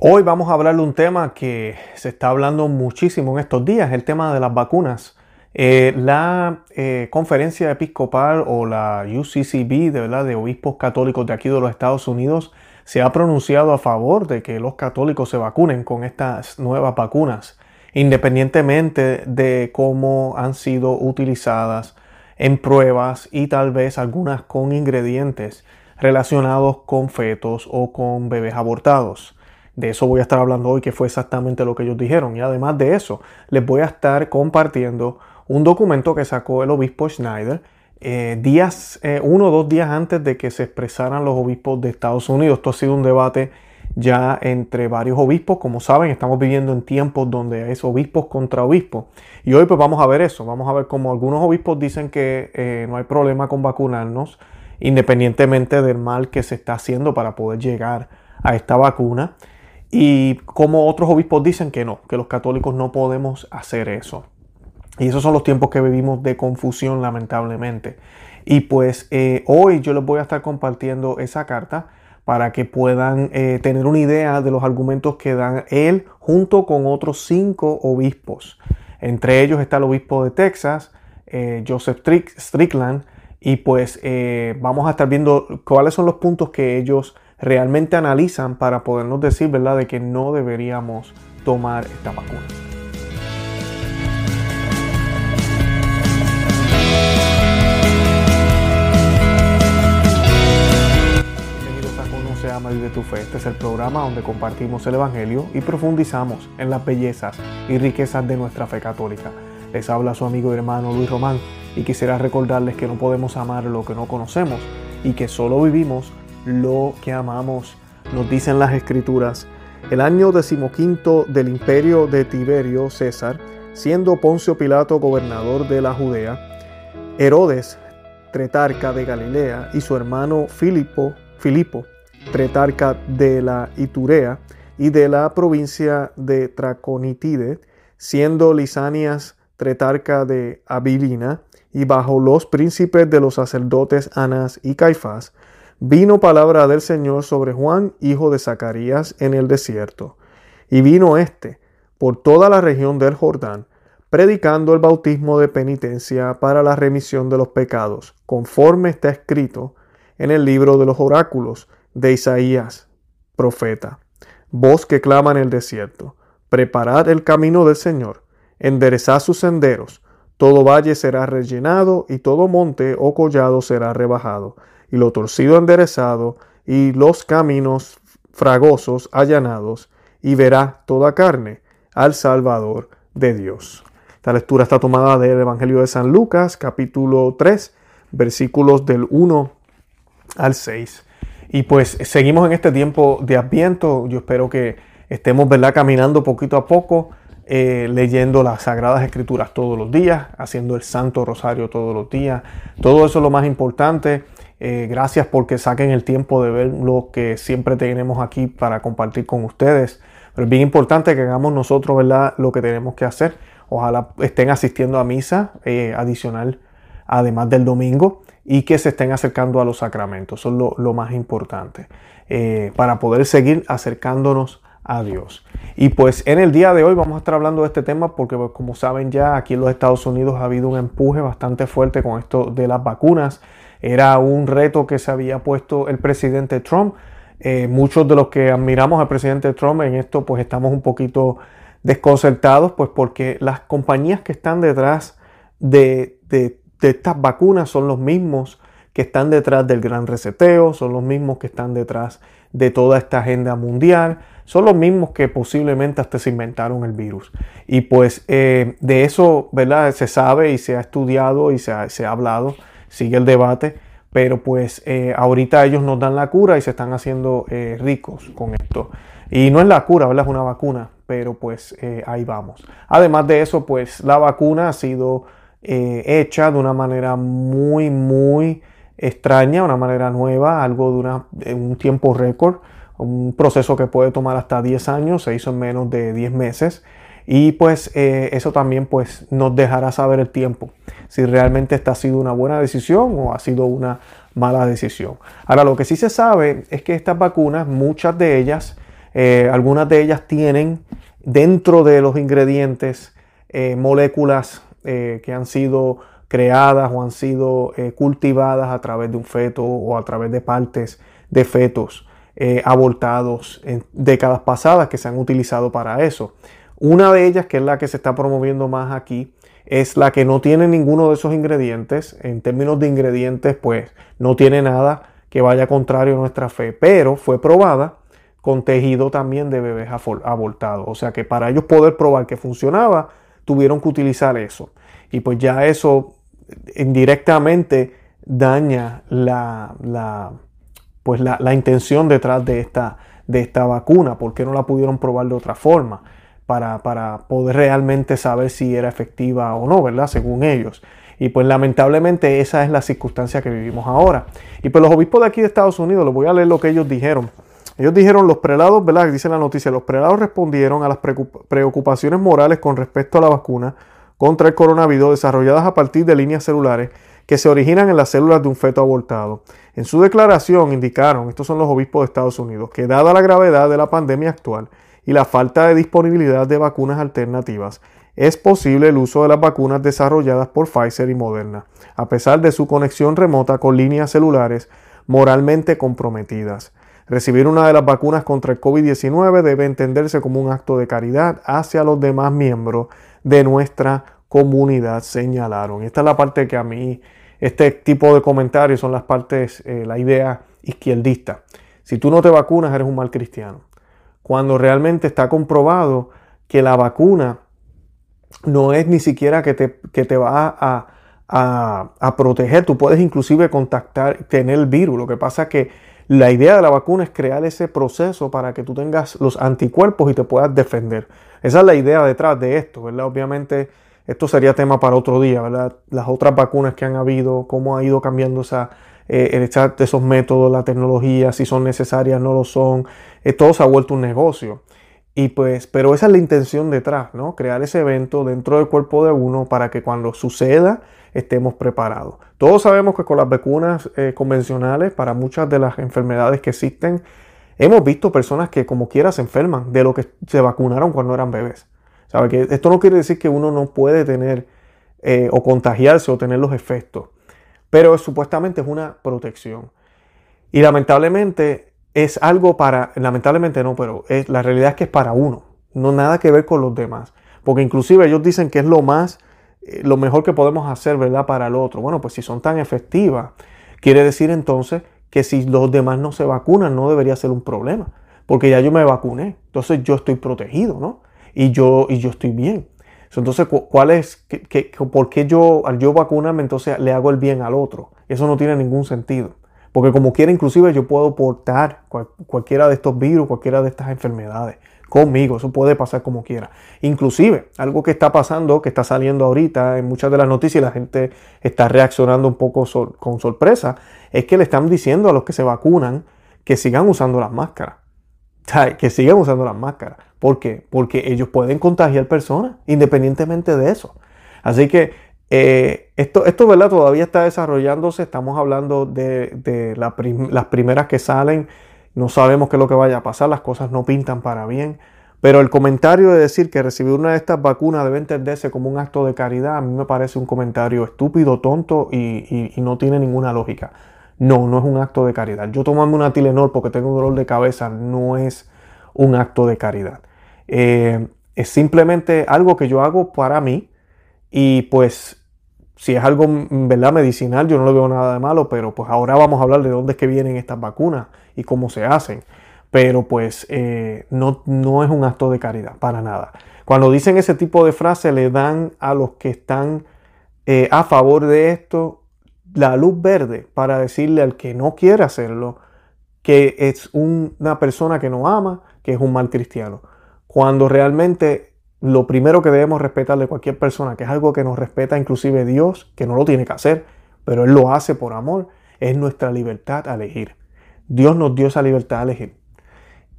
Hoy vamos a hablar de un tema que se está hablando muchísimo en estos días, el tema de las vacunas. Eh, la eh, conferencia episcopal o la UCCB de, ¿verdad? de obispos católicos de aquí de los Estados Unidos se ha pronunciado a favor de que los católicos se vacunen con estas nuevas vacunas, independientemente de cómo han sido utilizadas en pruebas y tal vez algunas con ingredientes relacionados con fetos o con bebés abortados. De eso voy a estar hablando hoy, que fue exactamente lo que ellos dijeron. Y además de eso, les voy a estar compartiendo un documento que sacó el obispo Schneider eh, días, eh, uno o dos días antes de que se expresaran los obispos de Estados Unidos. Esto ha sido un debate ya entre varios obispos. Como saben, estamos viviendo en tiempos donde es obispos contra obispos. Y hoy pues vamos a ver eso. Vamos a ver cómo algunos obispos dicen que eh, no hay problema con vacunarnos, independientemente del mal que se está haciendo para poder llegar a esta vacuna. Y como otros obispos dicen que no, que los católicos no podemos hacer eso. Y esos son los tiempos que vivimos de confusión, lamentablemente. Y pues eh, hoy yo les voy a estar compartiendo esa carta para que puedan eh, tener una idea de los argumentos que dan él junto con otros cinco obispos. Entre ellos está el obispo de Texas, eh, Joseph Strickland, y pues vamos a estar viendo cuáles son los puntos que ellos realmente analizan para podernos decir, ¿verdad?, de que no deberíamos tomar esta vacuna. Bienvenidos a Conoce, Ama y de tu Fe. Este es el programa donde compartimos el Evangelio y profundizamos en las bellezas y riquezas de nuestra fe católica. Les habla su amigo y hermano Luis Román y quisiera recordarles que no podemos amar lo que no conocemos y que solo vivimos lo que amamos, nos dicen las escrituras. El año decimoquinto del imperio de Tiberio César, siendo Poncio Pilato gobernador de la Judea, Herodes, tretarca de Galilea, y su hermano Filipo, Filipo, tretarca de la Iturea y de la provincia de Traconitide, siendo Lisanias tretarca de Abilina, y bajo los príncipes de los sacerdotes Anás y Caifás, vino palabra del Señor sobre Juan, hijo de Zacarías, en el desierto. Y vino éste por toda la región del Jordán, predicando el bautismo de penitencia para la remisión de los pecados, conforme está escrito en el libro de los oráculos de Isaías, profeta. Voz que clama en el desierto, preparad el camino del Señor, enderezad sus senderos, todo valle será rellenado y todo monte o collado será rebajado y lo torcido enderezado, y los caminos fragosos allanados, y verá toda carne al Salvador de Dios. Esta lectura está tomada del Evangelio de San Lucas, capítulo 3, versículos del 1 al 6. Y pues seguimos en este tiempo de Adviento. Yo espero que estemos ¿verdad? caminando poquito a poco, eh, leyendo las Sagradas Escrituras todos los días, haciendo el Santo Rosario todos los días. Todo eso es lo más importante. Eh, gracias porque saquen el tiempo de ver lo que siempre tenemos aquí para compartir con ustedes. Pero es bien importante que hagamos nosotros ¿verdad? lo que tenemos que hacer. Ojalá estén asistiendo a misa eh, adicional, además del domingo, y que se estén acercando a los sacramentos. Eso es lo, más importante. Eh, para poder seguir acercándonos a Dios. Y pues en el día de hoy vamos a estar hablando de este tema porque pues, como saben ya aquí en los Estados Unidos ha habido un empuje bastante fuerte con esto de las vacunas. Era un reto que se había puesto el presidente Trump. Eh, muchos de los que admiramos al presidente Trump en esto pues estamos un poquito desconcertados pues porque las compañías que están detrás de, de, estas vacunas son los mismos que están detrás del gran reseteo, son los mismos que están detrás de toda esta agenda mundial, son los mismos que posiblemente hasta se inventaron el virus. Y pues eh, de eso, ¿verdad? Se sabe y se ha estudiado y se se ha hablado sigue el debate, pero pues eh, ahorita ellos nos dan la cura y se están haciendo eh, ricos con esto. Y no es la cura. Es una vacuna, pero pues eh, ahí vamos. Además de eso, pues la vacuna ha sido hecha de una manera muy, muy extraña, una manera nueva, algo de, de un tiempo récord, un proceso que puede tomar hasta 10 años, se hizo en menos de 10 meses. Y pues eh, eso también pues nos dejará saber el tiempo si realmente esta ha sido una buena decisión o ha sido una mala decisión. Ahora lo que sí se sabe es que estas vacunas, muchas de ellas Eh, algunas de ellas tienen dentro de los ingredientes eh, moléculas que han sido creadas o han sido cultivadas a través de un feto o a través de partes de fetos abortados en décadas pasadas que se han utilizado para eso. Una de ellas, que es la que se está promoviendo más aquí, es la que no tiene ninguno de esos ingredientes. En términos de ingredientes, pues no tiene nada que vaya contrario a nuestra fe, pero fue probada con tejido también de bebés abortados. O sea que para ellos poder probar que funcionaba, tuvieron que utilizar eso. Y pues ya eso indirectamente daña la, la pues la, la, intención detrás de esta, de esta vacuna. ¿Por qué no la pudieron probar de otra forma? Para, para poder realmente saber si era efectiva o no, ¿verdad? Según ellos. Y pues lamentablemente esa es la circunstancia que vivimos ahora. Y pues los obispos de aquí de Estados Unidos, les voy a leer lo que ellos dijeron. Ellos dijeron, los prelados, ¿verdad? Dice la noticia, los prelados respondieron a las preocupaciones morales con respecto a la vacuna contra el coronavirus desarrolladas a partir de líneas celulares que se originan en las células de un feto abortado. En su declaración indicaron, estos son los obispos de Estados Unidos, que dada la gravedad de la pandemia actual y la falta de disponibilidad de vacunas alternativas, es posible el uso de las vacunas desarrolladas por Pfizer y Moderna, a pesar de su conexión remota con líneas celulares moralmente comprometidas. Recibir una de las vacunas contra el COVID-19 debe entenderse como un acto de caridad hacia los demás miembros de nuestra comunidad, señalaron. esta es la parte que a mí, este tipo de comentarios son las partes, eh, la idea izquierdista. Si tú no te vacunas, eres un mal cristiano. Cuando realmente está comprobado que la vacuna no es ni siquiera que te, que te va a, a, proteger. Tú puedes inclusive contactar, tener el virus. Lo que pasa es que la idea de la vacuna es crear ese proceso para que tú tengas los anticuerpos y te puedas defender. Esa es la idea detrás de esto, ¿verdad? Obviamente esto sería tema para otro día, ¿verdad? Las otras vacunas que han habido, cómo ha ido cambiando esa, eh, de esos métodos, la tecnología, si son necesarias, no lo son. Eh, todo se ha vuelto un negocio. Y pues, pero esa es la intención detrás, ¿no? Crear ese evento dentro del cuerpo de uno para que cuando suceda estemos preparados. Todos sabemos que con las vacunas eh, convencionales para muchas de las enfermedades que existen, hemos visto personas que como quiera se enferman de lo que se vacunaron cuando eran bebés. ¿Sabe? Que esto no quiere decir que uno no puede tener eh, o contagiarse o tener los efectos, pero supuestamente es una protección. Y lamentablemente es algo para, lamentablemente no, pero es, la realidad es que es para uno, no nada que ver con los demás. Porque inclusive ellos dicen que es lo más, eh, lo mejor que podemos hacer, ¿verdad? Para el otro. Bueno, pues si son tan efectivas, quiere decir entonces que si los demás no se vacunan no debería ser un problema. Porque ya yo me vacuné, entonces yo estoy protegido, ¿no? Y yo, y yo estoy bien. Entonces, ¿cuál es, por qué yo, al yo vacunarme, entonces le hago el bien al otro? Eso no tiene ningún sentido. Porque como quiera, inclusive yo puedo portar cualquiera de estos virus, cualquiera de estas enfermedades conmigo. Eso puede pasar como quiera. Inclusive, algo que está pasando, que está saliendo ahorita en muchas de las noticias y la gente está reaccionando un poco con sorpresa, es que le están diciendo a los que se vacunan que sigan usando las máscaras. Que sigan usando las máscaras. ¿Por qué? Porque ellos pueden contagiar personas independientemente de eso. Así que eh, esto, esto ¿verdad? todavía está desarrollándose, estamos hablando de, las primeras que salen, no sabemos qué es lo que vaya a pasar, las cosas no pintan para bien, pero el comentario de decir que recibir una de estas vacunas debe entenderse como un acto de caridad, a mí me parece un comentario estúpido, tonto y, no tiene ninguna lógica. No, no es un acto de caridad. Yo tomarme una Tilenol porque tengo un dolor de cabeza no es un acto de caridad. Eh, es simplemente algo que yo hago para mí y pues si es algo ¿verdad? medicinal, yo no le veo nada de malo, pero pues ahora vamos a hablar de dónde es que vienen estas vacunas y cómo se hacen. Pero pues eh, no, no es un acto de caridad, para nada. Cuando dicen ese tipo de frase, le dan a los que están eh, a favor de esto la luz verde para decirle al que no quiere hacerlo que es una persona que no ama, que es un mal cristiano. Cuando realmente lo primero que debemos respetar de cualquier persona, que es algo que nos respeta inclusive Dios, que no lo tiene que hacer, pero Él lo hace por amor, es nuestra libertad a elegir. Dios nos dio esa libertad a elegir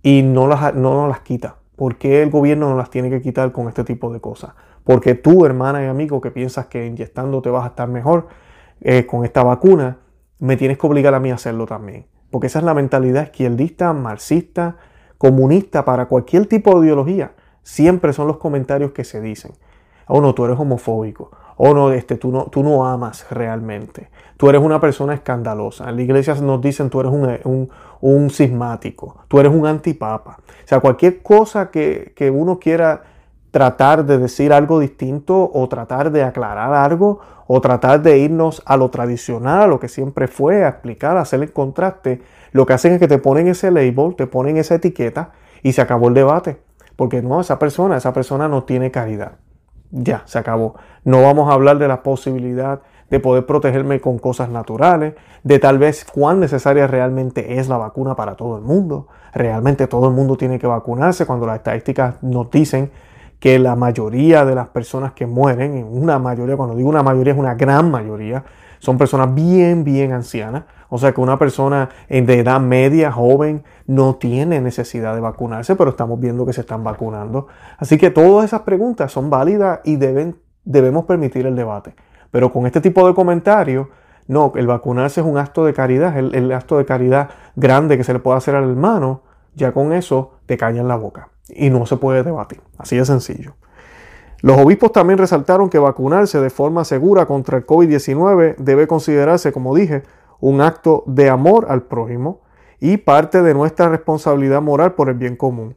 y no, las, no nos las quita. ¿Por qué el gobierno nos las tiene que quitar con este tipo de cosas? Porque tú, hermana y amigo, que piensas que inyectando te vas a estar mejor eh, con esta vacuna, me tienes que obligar a mí a hacerlo también. Porque esa es la mentalidad izquierdista, marxista, comunista, para cualquier tipo de ideología, siempre son los comentarios que se dicen. Oh, no, tú eres homofóbico. Oh, no, este, tú no, tú no amas realmente. Tú eres una persona escandalosa. En la iglesia nos dicen tú eres un, un, cismático. Tú eres un antipapa. O sea, cualquier cosa que, que uno quiera tratar de decir algo distinto o tratar de aclarar algo o tratar de irnos a lo tradicional, a lo que siempre fue, a explicar, a hacer el contraste, lo que hacen es que te ponen ese label, te ponen esa etiqueta y se acabó el debate. Porque no, esa persona, esa persona no tiene caridad. Ya, se acabó. No vamos a hablar de la posibilidad de poder protegerme con cosas naturales, de tal vez cuán necesaria realmente es la vacuna para todo el mundo. Realmente todo el mundo tiene que vacunarse cuando las estadísticas nos dicen que la mayoría de las personas que mueren, una mayoría, cuando digo una mayoría es una gran mayoría, son personas bien, bien ancianas. O sea que una persona de edad media, joven, no tiene necesidad de vacunarse, pero estamos viendo que se están vacunando. Así que todas esas preguntas son válidas y deben, debemos permitir el debate. Pero con este tipo de comentarios, no, el vacunarse es un acto de caridad, el, el acto de caridad grande que se le puede hacer al hermano, ya con eso te callan la boca y no se puede debatir. Así de sencillo. Los obispos también resaltaron que vacunarse de forma segura contra el COVID-19 debe considerarse, como dije, un acto de amor al prójimo y parte de nuestra responsabilidad moral por el bien común.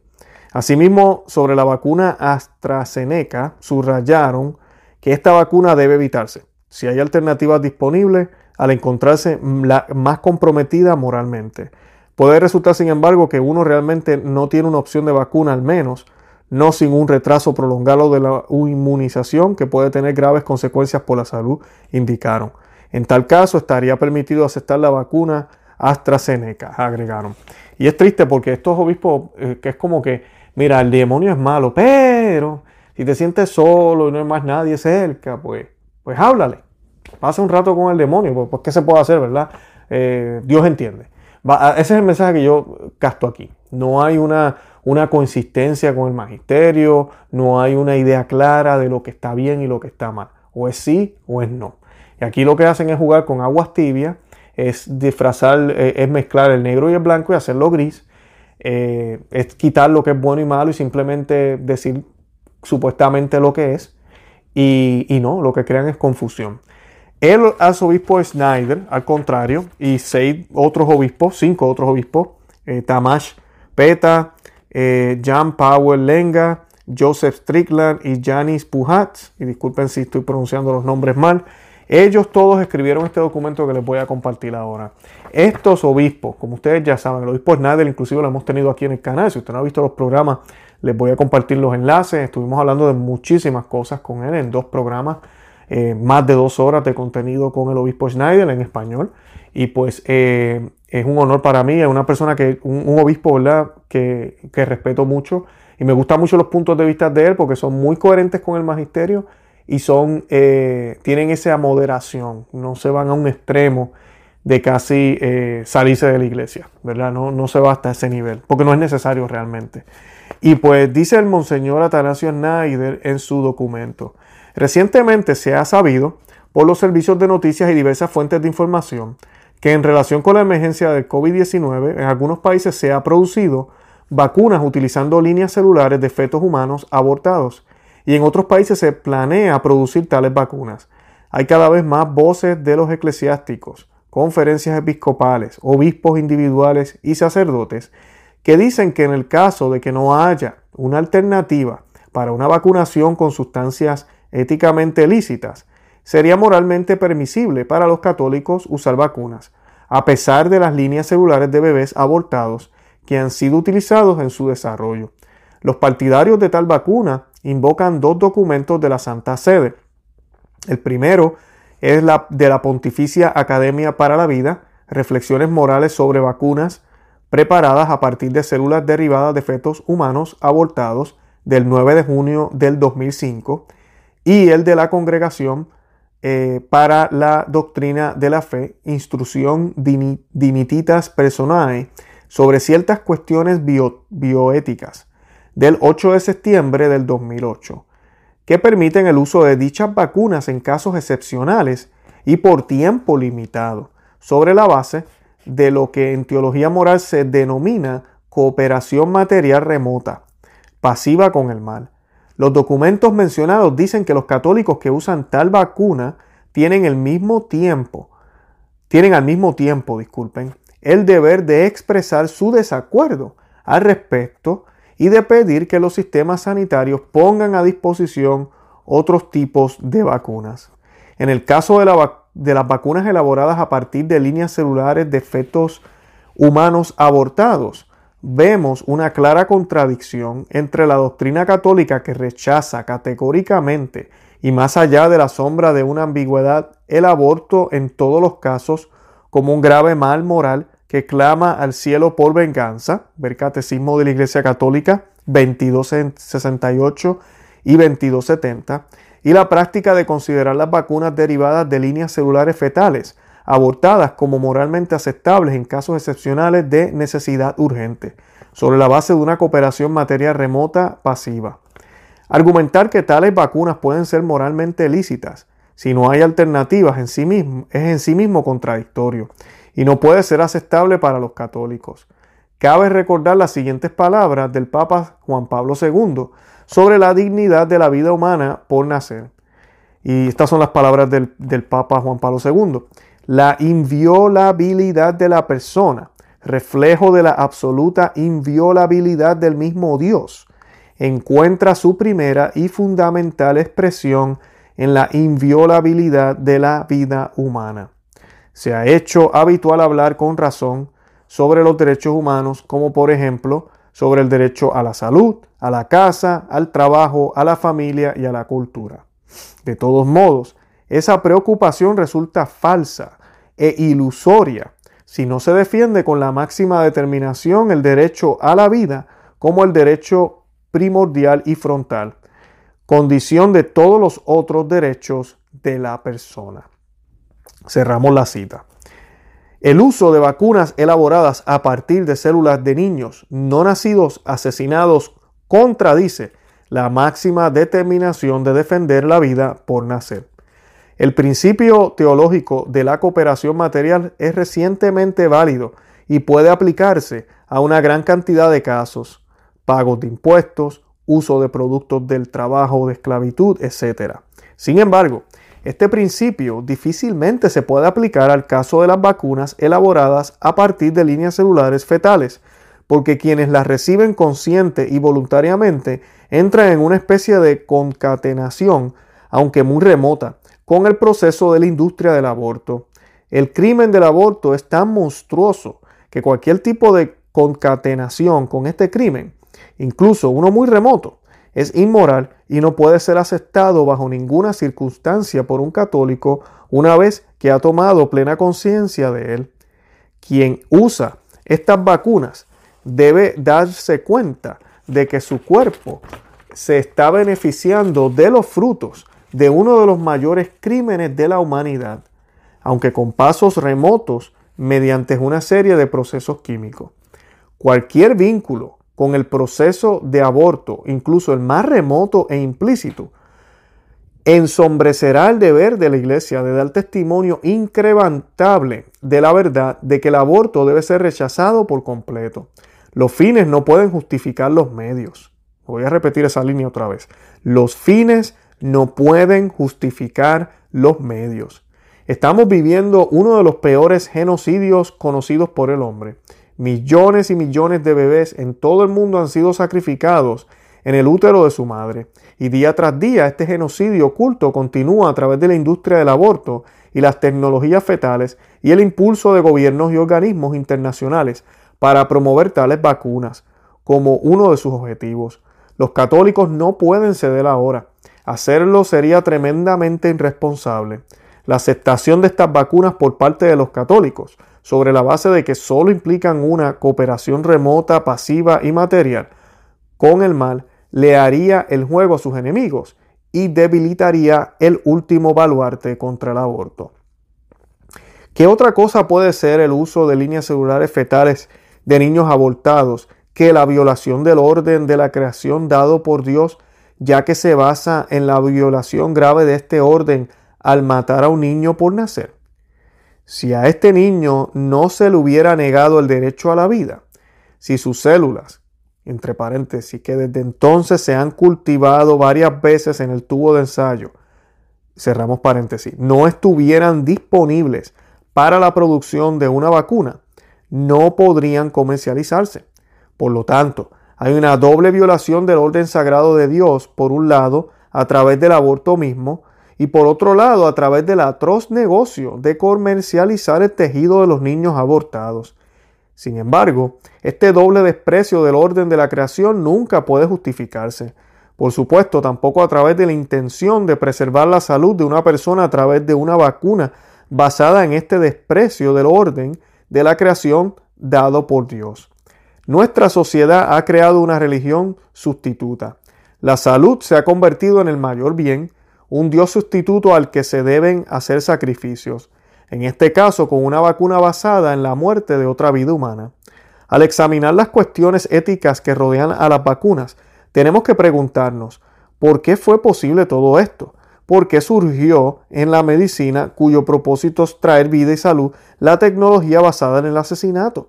Asimismo, sobre la vacuna AstraZeneca, subrayaron que esta vacuna debe evitarse si hay alternativas disponibles al encontrarse más comprometida moralmente. Puede resultar, sin embargo, que uno realmente no tiene una opción de vacuna, al menos no sin un retraso prolongado de la inmunización que puede tener graves consecuencias por la salud, indicaron. En tal caso, estaría permitido aceptar la vacuna AstraZeneca, agregaron. Y es triste porque estos obispos, eh, que es como que, mira, el demonio es malo, pero si te sientes solo y no hay más nadie cerca, pues, pues háblale. Pasa un rato con el demonio, pues, pues ¿qué se puede hacer, verdad? Eh, Dios entiende ese es el mensaje que yo casto aquí. No hay una, una consistencia con el magisterio, no hay una idea clara de lo que está bien y lo que está mal. O es sí o es no. Y aquí lo que hacen es jugar con aguas tibias, es disfrazar, eh, es mezclar el negro y el blanco y hacerlo gris. Eh, es quitar lo que es bueno y malo y simplemente decir supuestamente lo que es. Y, y no, lo que crean es confusión. El arzobispo Snyder, al contrario, y seis otros obispos, cinco otros obispos, eh, Tamash Peta, eh, Jan Powell Lenga, Joseph Strickland y Janis Puhat, y disculpen si estoy pronunciando los nombres mal, ellos todos escribieron este documento que les voy a compartir ahora. Estos obispos, como ustedes ya saben, el obispo Snyder inclusive lo hemos tenido aquí en el canal, si usted no ha visto los programas, les voy a compartir los enlaces, estuvimos hablando de muchísimas cosas con él en dos programas eh, más de dos horas de contenido con el obispo Schneider en español. Y pues eh, es un honor para mí, es una persona que, un, obispo, ¿verdad? Que, respeto mucho. Y me gustan mucho los puntos de vista de él porque son muy coherentes con el magisterio y son, eh, tienen esa moderación, no se van a un extremo de casi salirse de la iglesia, ¿verdad? No, no se va hasta ese nivel, porque no es necesario realmente. Y pues dice el monseñor Atanasio Schneider en su documento, Recientemente se ha sabido por los servicios de noticias y diversas fuentes de información que en relación con la emergencia del COVID-19 en algunos países se ha producido vacunas utilizando líneas celulares de fetos humanos abortados y en otros países se planea producir tales vacunas. Hay cada vez más voces de los eclesiásticos, conferencias episcopales, obispos individuales y sacerdotes que dicen que en el caso de que no haya una alternativa para una vacunación con sustancias éticamente lícitas, sería moralmente permisible para los católicos usar vacunas, a pesar de las líneas celulares de bebés abortados que han sido utilizados en su desarrollo. Los partidarios de tal vacuna invocan dos documentos de la Santa Sede. El primero es la de la Pontificia Academia para la Vida, reflexiones morales sobre vacunas preparadas a partir de células derivadas de fetos humanos abortados del 9 de junio del 2005 y el de la congregación eh, para la doctrina de la fe, instrucción dimititas personae sobre ciertas cuestiones bioéticas del 8 de septiembre del 2008, que permiten el uso de dichas vacunas en casos excepcionales y por tiempo limitado, sobre la base de lo que en teología moral se denomina cooperación material remota, pasiva con el mal. Los documentos mencionados dicen que los católicos que usan tal vacuna tienen el mismo tiempo, tienen al mismo tiempo, disculpen, el deber de expresar su desacuerdo al respecto y de pedir que los sistemas sanitarios pongan a disposición otros tipos de vacunas. En el caso de, de las vacunas elaboradas a partir de líneas celulares de fetos humanos abortados, vemos una clara contradicción entre la doctrina católica que rechaza categóricamente y más allá de la sombra de una ambigüedad el aborto en todos los casos como un grave mal moral que clama al cielo por venganza, ver Catecismo de la Iglesia Católica 2268 y 2270, y la práctica de considerar las vacunas derivadas de líneas celulares fetales abortadas como moralmente aceptables en casos excepcionales de necesidad urgente, sobre la base de una cooperación material remota pasiva. Argumentar que tales vacunas pueden ser moralmente lícitas si no hay alternativas en sí mismo es en sí mismo contradictorio y no puede ser aceptable para los católicos. Cabe recordar las siguientes palabras del Papa Juan Pablo II sobre la dignidad de la vida humana por nacer. Y estas son las palabras del, del Papa Juan Pablo II. La inviolabilidad de la persona, reflejo de la absoluta inviolabilidad del mismo Dios, encuentra su primera y fundamental expresión en la inviolabilidad de la vida humana. Se ha hecho habitual hablar con razón sobre los derechos humanos, como por ejemplo sobre el derecho a la salud, a la casa, al trabajo, a la familia y a la cultura. De todos modos, esa preocupación resulta falsa e ilusoria si no se defiende con la máxima determinación el derecho a la vida como el derecho primordial y frontal, condición de todos los otros derechos de la persona. Cerramos la cita. El uso de vacunas elaboradas a partir de células de niños no nacidos asesinados contradice la máxima determinación de defender la vida por nacer. El principio teológico de la cooperación material es recientemente válido y puede aplicarse a una gran cantidad de casos, pagos de impuestos, uso de productos del trabajo de esclavitud, etc. Sin embargo, este principio difícilmente se puede aplicar al caso de las vacunas elaboradas a partir de líneas celulares fetales, porque quienes las reciben consciente y voluntariamente entran en una especie de concatenación, aunque muy remota, con el proceso de la industria del aborto. El crimen del aborto es tan monstruoso que cualquier tipo de concatenación con este crimen, incluso uno muy remoto, es inmoral y no puede ser aceptado bajo ninguna circunstancia por un católico una vez que ha tomado plena conciencia de él. Quien usa estas vacunas debe darse cuenta de que su cuerpo se está beneficiando de los frutos de uno de los mayores crímenes de la humanidad, aunque con pasos remotos mediante una serie de procesos químicos. Cualquier vínculo con el proceso de aborto, incluso el más remoto e implícito, ensombrecerá el deber de la Iglesia de dar testimonio increvantable de la verdad de que el aborto debe ser rechazado por completo. Los fines no pueden justificar los medios. Voy a repetir esa línea otra vez. Los fines no pueden justificar los medios. Estamos viviendo uno de los peores genocidios conocidos por el hombre. Millones y millones de bebés en todo el mundo han sido sacrificados en el útero de su madre. Y día tras día este genocidio oculto continúa a través de la industria del aborto y las tecnologías fetales y el impulso de gobiernos y organismos internacionales para promover tales vacunas como uno de sus objetivos. Los católicos no pueden ceder ahora. Hacerlo sería tremendamente irresponsable. La aceptación de estas vacunas por parte de los católicos sobre la base de que solo implican una cooperación remota, pasiva y material con el mal, le haría el juego a sus enemigos y debilitaría el último baluarte contra el aborto. ¿Qué otra cosa puede ser el uso de líneas celulares fetales de niños abortados que la violación del orden de la creación dado por Dios, ya que se basa en la violación grave de este orden al matar a un niño por nacer? Si a este niño no se le hubiera negado el derecho a la vida, si sus células, entre paréntesis, que desde entonces se han cultivado varias veces en el tubo de ensayo, cerramos paréntesis, no estuvieran disponibles para la producción de una vacuna, no podrían comercializarse. Por lo tanto, hay una doble violación del orden sagrado de Dios, por un lado, a través del aborto mismo, y por otro lado, a través del atroz negocio de comercializar el tejido de los niños abortados. Sin embargo, este doble desprecio del orden de la creación nunca puede justificarse. Por supuesto, tampoco a través de la intención de preservar la salud de una persona a través de una vacuna basada en este desprecio del orden de la creación dado por Dios. Nuestra sociedad ha creado una religión sustituta. La salud se ha convertido en el mayor bien, un Dios sustituto al que se deben hacer sacrificios, en este caso con una vacuna basada en la muerte de otra vida humana. Al examinar las cuestiones éticas que rodean a las vacunas, tenemos que preguntarnos, ¿por qué fue posible todo esto? ¿Por qué surgió en la medicina cuyo propósito es traer vida y salud la tecnología basada en el asesinato?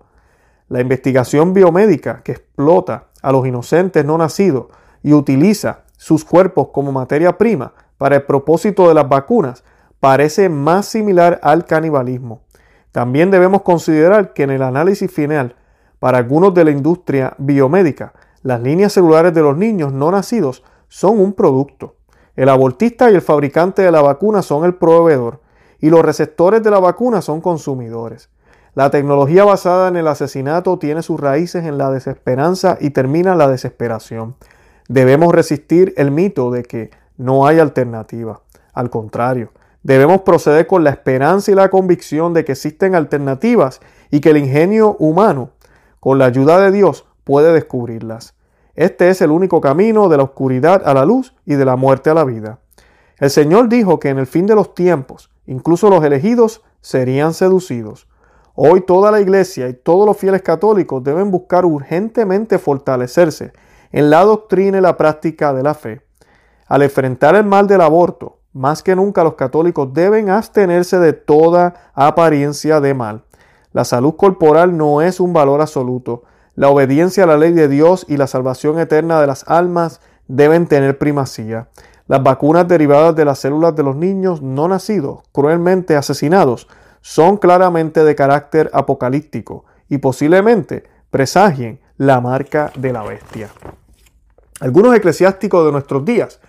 La investigación biomédica que explota a los inocentes no nacidos y utiliza sus cuerpos como materia prima para el propósito de las vacunas parece más similar al canibalismo. También debemos considerar que en el análisis final, para algunos de la industria biomédica, las líneas celulares de los niños no nacidos son un producto. El abortista y el fabricante de la vacuna son el proveedor y los receptores de la vacuna son consumidores. La tecnología basada en el asesinato tiene sus raíces en la desesperanza y termina en la desesperación. Debemos resistir el mito de que no hay alternativa. Al contrario, debemos proceder con la esperanza y la convicción de que existen alternativas y que el ingenio humano, con la ayuda de Dios, puede descubrirlas. Este es el único camino de la oscuridad a la luz y de la muerte a la vida. El Señor dijo que en el fin de los tiempos, incluso los elegidos serían seducidos. Hoy toda la iglesia y todos los fieles católicos deben buscar urgentemente fortalecerse en la doctrina y la práctica de la fe. Al enfrentar el mal del aborto, más que nunca los católicos deben abstenerse de toda apariencia de mal. La salud corporal no es un valor absoluto. La obediencia a la ley de Dios y la salvación eterna de las almas deben tener primacía. Las vacunas derivadas de las células de los niños no nacidos, cruelmente asesinados, son claramente de carácter apocalíptico y posiblemente presagien la marca de la bestia. Algunos eclesiásticos de nuestros días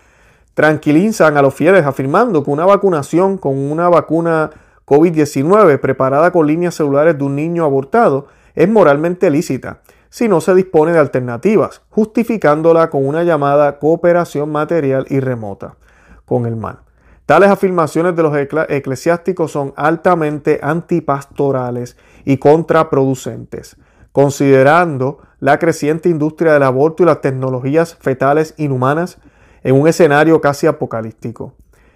tranquilizan a los fieles afirmando que una vacunación con una vacuna COVID-19 preparada con líneas celulares de un niño abortado es moralmente lícita si no se dispone de alternativas, justificándola con una llamada cooperación material y remota con el mal. Tales afirmaciones de los eclesiásticos son altamente antipastorales y contraproducentes, considerando la creciente industria del aborto y las tecnologías fetales inhumanas en un escenario casi apocalíptico.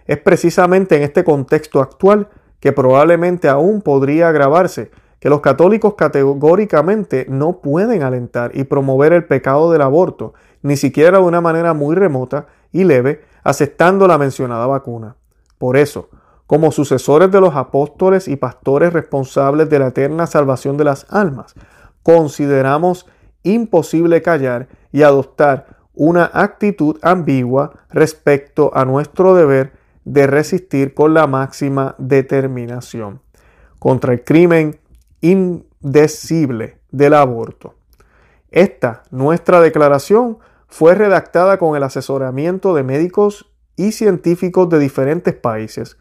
Es precisamente en este contexto actual que probablemente aún podría agravarse que los católicos categóricamente no pueden alentar y promover el pecado del aborto, ni siquiera de una manera muy remota y leve, aceptando la mencionada vacuna. Por eso, como sucesores de los apóstoles y pastores responsables de la eterna salvación de las almas, consideramos imposible callar y adoptar una actitud ambigua respecto a nuestro deber de resistir con la máxima determinación contra el crimen indecible del aborto. Esta, nuestra declaración, fue redactada con el asesoramiento de médicos y científicos de diferentes países.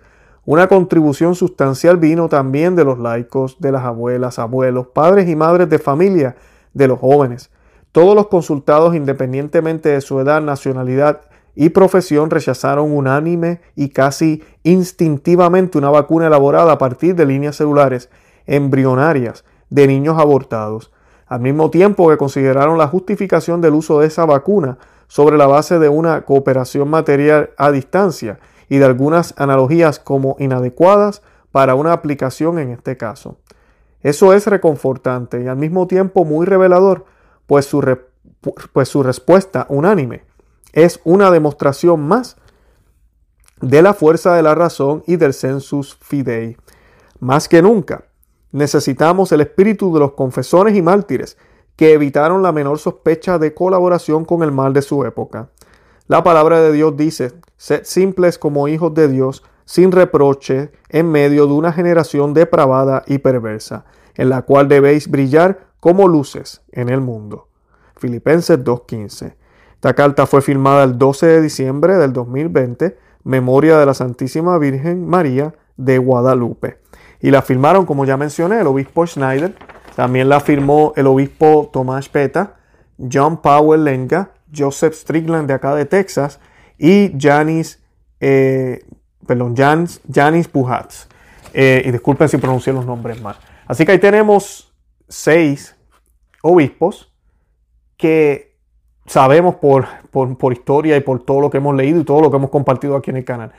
Una contribución sustancial vino también de los laicos, de las abuelas, abuelos, padres y madres de familia, de los jóvenes. Todos los consultados, independientemente de su edad, nacionalidad y profesión, rechazaron unánime y casi instintivamente una vacuna elaborada a partir de líneas celulares embrionarias de niños abortados, al mismo tiempo que consideraron la justificación del uso de esa vacuna sobre la base de una cooperación material a distancia y de algunas analogías como inadecuadas para una aplicación en este caso. Eso es reconfortante y al mismo tiempo muy revelador, pues su, pues su respuesta unánime es una demostración más de la fuerza de la razón y del sensus fidei. Más que nunca, necesitamos el espíritu de los confesores y mártires que evitaron la menor sospecha de colaboración con el mal de su época. La palabra de Dios dice, sed simples como hijos de Dios, sin reproche, en medio de una generación depravada y perversa, en la cual debéis brillar como luces en el mundo. Filipenses 2.15. Esta carta fue firmada el 12 de diciembre del 2020, memoria de la Santísima Virgen María de Guadalupe. Y la firmaron, como ya mencioné, el obispo Schneider, también la firmó el obispo Tomás Peta, John Powell Lenga, Joseph Strickland de acá de Texas y Janis, eh, Janis, Puhatz. Eh, y disculpen si pronuncié los nombres mal. Así que ahí tenemos seis obispos que sabemos por, por, historia y por todo lo que hemos leído y todo lo que hemos compartido aquí en el canal.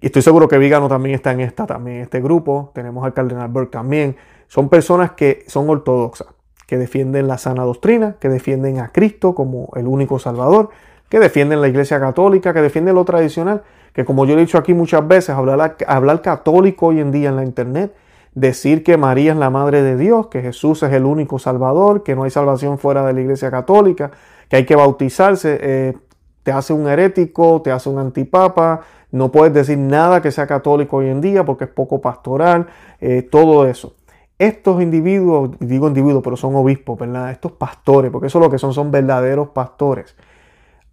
Y estoy seguro que Vigano también está en esta, también este grupo. Tenemos al Cardenal Burke también. Son personas que son ortodoxas que defienden la sana doctrina, que defienden a Cristo como el único Salvador, que defienden la Iglesia Católica, que defienden lo tradicional, que como yo he dicho aquí muchas veces, hablar, hablar católico hoy en día en la Internet, decir que María es la Madre de Dios, que Jesús es el único Salvador, que no hay salvación fuera de la Iglesia Católica, que hay que bautizarse, eh, te hace un herético, te hace un antipapa, no puedes decir nada que sea católico hoy en día porque es poco pastoral, eh, todo eso estos individuos, digo individuos, pero son obispos, ¿verdad? Estos pastores, porque eso es lo que son, son verdaderos pastores,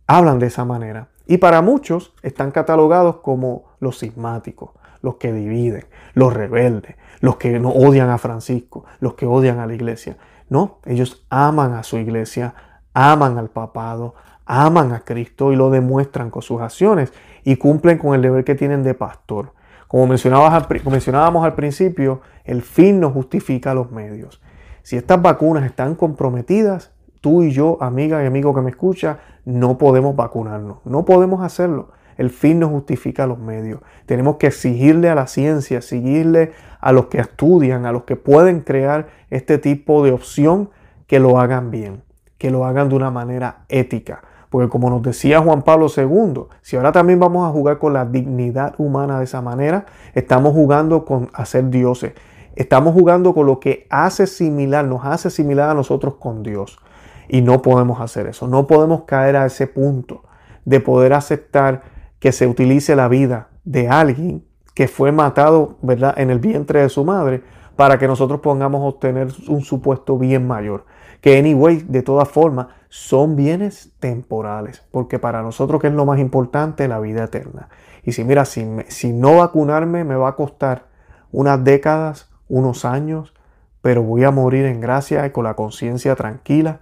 hablan de esa manera. Y para muchos están catalogados como los cismáticos, los que dividen, los rebeldes, los que no odian a Francisco, los que odian a la iglesia. No, ellos aman a su iglesia, aman al papado, aman a Cristo y lo demuestran con sus acciones y cumplen con el deber que tienen de pastor. Como mencionábamos al principio, el fin no justifica los medios. Si estas vacunas están comprometidas, tú y yo, amiga y amigo que me escucha, no podemos vacunarnos. No podemos hacerlo. El fin no justifica los medios. Tenemos que exigirle a la ciencia, exigirle a los que estudian, a los que pueden crear este tipo de opción, que lo hagan bien, que lo hagan de una manera ética. Porque como nos decía Juan Pablo II, si ahora también vamos a jugar con la dignidad humana de esa manera, estamos jugando con hacer dioses. Estamos jugando con lo que hace similar, nos hace similar a nosotros con Dios. Y no podemos hacer eso. No podemos caer a ese punto de poder aceptar que se utilice la vida de alguien que fue matado ¿verdad? en el vientre de su madre para que nosotros podamos obtener un supuesto bien mayor. Que anyway, de todas formas, son bienes temporales, porque para nosotros que es lo más importante, la vida eterna. Y si mira, si, si no vacunarme me va a costar unas décadas, unos años, pero voy a morir en gracia y con la conciencia tranquila,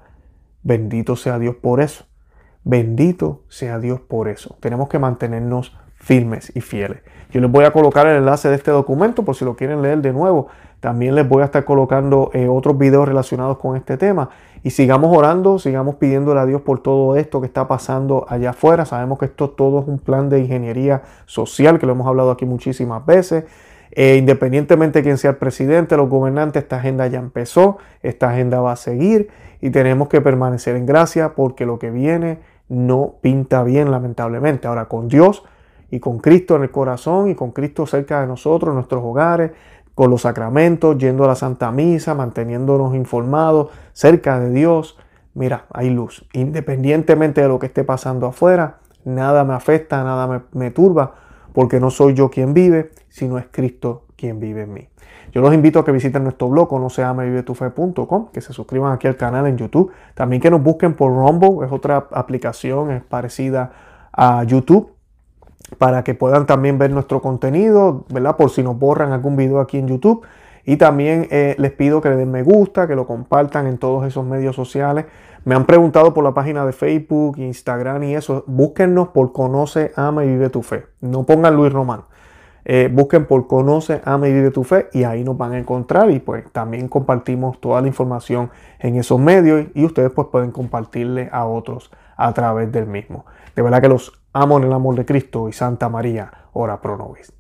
bendito sea Dios por eso. Bendito sea Dios por eso. Tenemos que mantenernos firmes y fieles. Yo les voy a colocar el enlace de este documento por si lo quieren leer de nuevo. También les voy a estar colocando eh, otros videos relacionados con este tema. Y sigamos orando, sigamos pidiéndole a Dios por todo esto que está pasando allá afuera. Sabemos que esto todo es un plan de ingeniería social, que lo hemos hablado aquí muchísimas veces. Eh, independientemente de quién sea el presidente, los gobernantes, esta agenda ya empezó, esta agenda va a seguir y tenemos que permanecer en gracia porque lo que viene no pinta bien, lamentablemente. Ahora, con Dios y con Cristo en el corazón y con Cristo cerca de nosotros, nuestros hogares, con los sacramentos, yendo a la Santa Misa, manteniéndonos informados cerca de Dios. Mira, hay luz. Independientemente de lo que esté pasando afuera, nada me afecta, nada me, turba, porque no soy yo quien vive, sino es Cristo quien vive en mí. Yo los invito a que visiten nuestro blog, no se vivetufe.com, que se suscriban aquí al canal en YouTube. También que nos busquen por Rumble, es otra aplicación, es parecida a YouTube para que puedan también ver nuestro contenido, ¿verdad? Por si nos borran algún video aquí en YouTube. Y también eh, les pido que le den me gusta, que lo compartan en todos esos medios sociales. Me han preguntado por la página de Facebook, Instagram y eso. Búsquennos por Conoce, Ama y Vive tu Fe. No pongan Luis Román. Eh, busquen por Conoce, Ama y Vive tu Fe y ahí nos van a encontrar y pues también compartimos toda la información en esos medios y ustedes pues pueden compartirle a otros a través del mismo. De verdad que los amo en el amor de Cristo y Santa María, ora pro nobis.